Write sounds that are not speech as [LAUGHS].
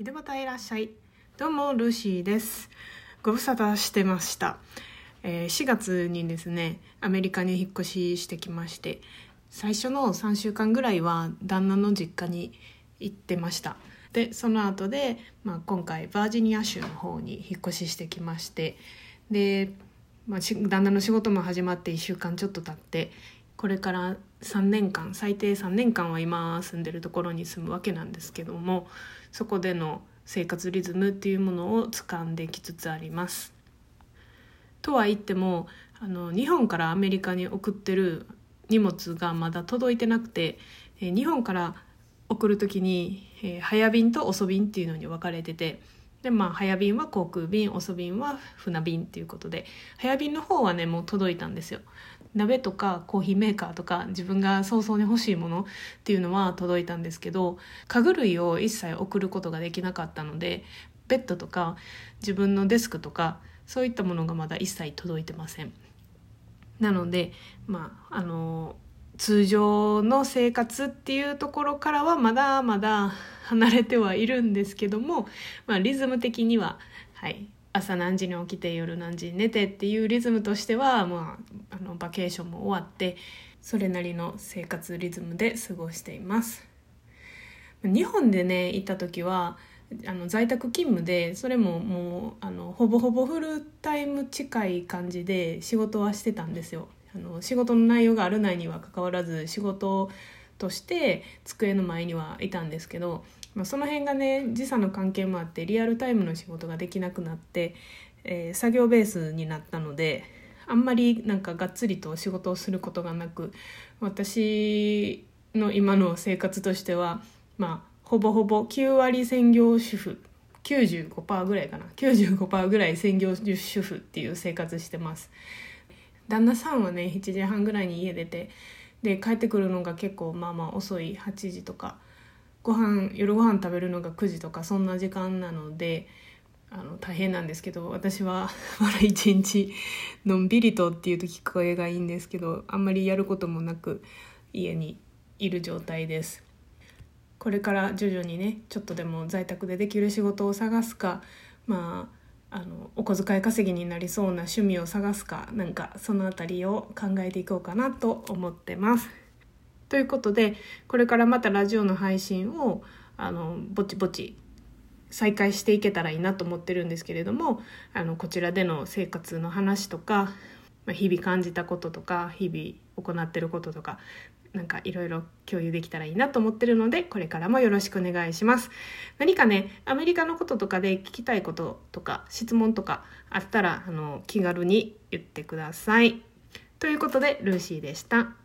井戸端いらっしゃい。どうもルーシーです。ご無沙汰してました、えー4月にですねアメリカに引っ越ししてきまして最初の3週間ぐらいは旦那の実家に行ってました。でその後で、まあ、今回バージニア州の方に引っ越ししてきましてで、まあ、旦那の仕事も始まって1週間ちょっと経ってこれから3年間最低3年間は今住んでるところに住むわけなんですけどもそこでの生活リズムっていうものを掴んできつつあります。とは言ってもあの日本からアメリカに送ってる荷物がまだ届いてなくて、え日本から送る時に、え早便と遅便っていうのに分かれててでまあ早便は航空便遅便は船便っていうことで早便の方はねもう届いたんですよ鍋とかコーヒーメーカーとか自分が早々に欲しいものっていうのは届いたんですけど家具類を一切送ることができなかったのでベッドとか自分のデスクとかそういったものがまだ一切届いてません。なのでまああの通常の生活っていうところからはまだまだ離れてはいるんですけども、まあ、リズム的には、はい、朝何時に起きて夜何時に寝てっていうリズムとしては、まあ、あのバケーションも終わってそれなりの生活リズムで過ごしています。日本でね行った時はあの在宅勤務でそれももうあのほぼほぼフルタイム近い感じで仕事はしてたんですよ。あの仕事の内容があるないにはかかわらず仕事として机の前にはいたんですけど、まあ、その辺がね時差の関係もあってリアルタイムの仕事ができなくなって、えー作業ベースになったのであんまりなんかがっつりと仕事をすることがなく私の今の生活としてはまあほぼほぼ9割専業主婦95%ぐらいかな95%ぐらい専業主婦っていう生活してます。旦那さんはね7時半ぐらいに家出てで帰ってくるのが結構まあまあ遅い8時とかご飯夜ご飯食べるのが9時とかそんな時間なのであの大変なんですけど私は [LAUGHS] まだ一日のんびりとっていうと聞こえがいいんですけどあんまりやることもなく家にいる状態です。これから徐々にねちょっとでも在宅でできる仕事を探すかまああのお小遣い稼ぎになりそうな趣味を探すかなんかそのあたりを考えていこうかなと思ってます。ということでこれからまたラジオの配信をあのぼちぼち再開していけたらいいなと思ってるんですけれどもあのこちらでの生活の話とか日々感じたこととか日々行ってることとかなんかいろいろ共有できたらいいなと思ってるのでこれからもよろしくお願いします。何かねアメリカのこととかで聞きたいこととか質問とかあったらあの気軽に言ってください。ということでルーシーでした。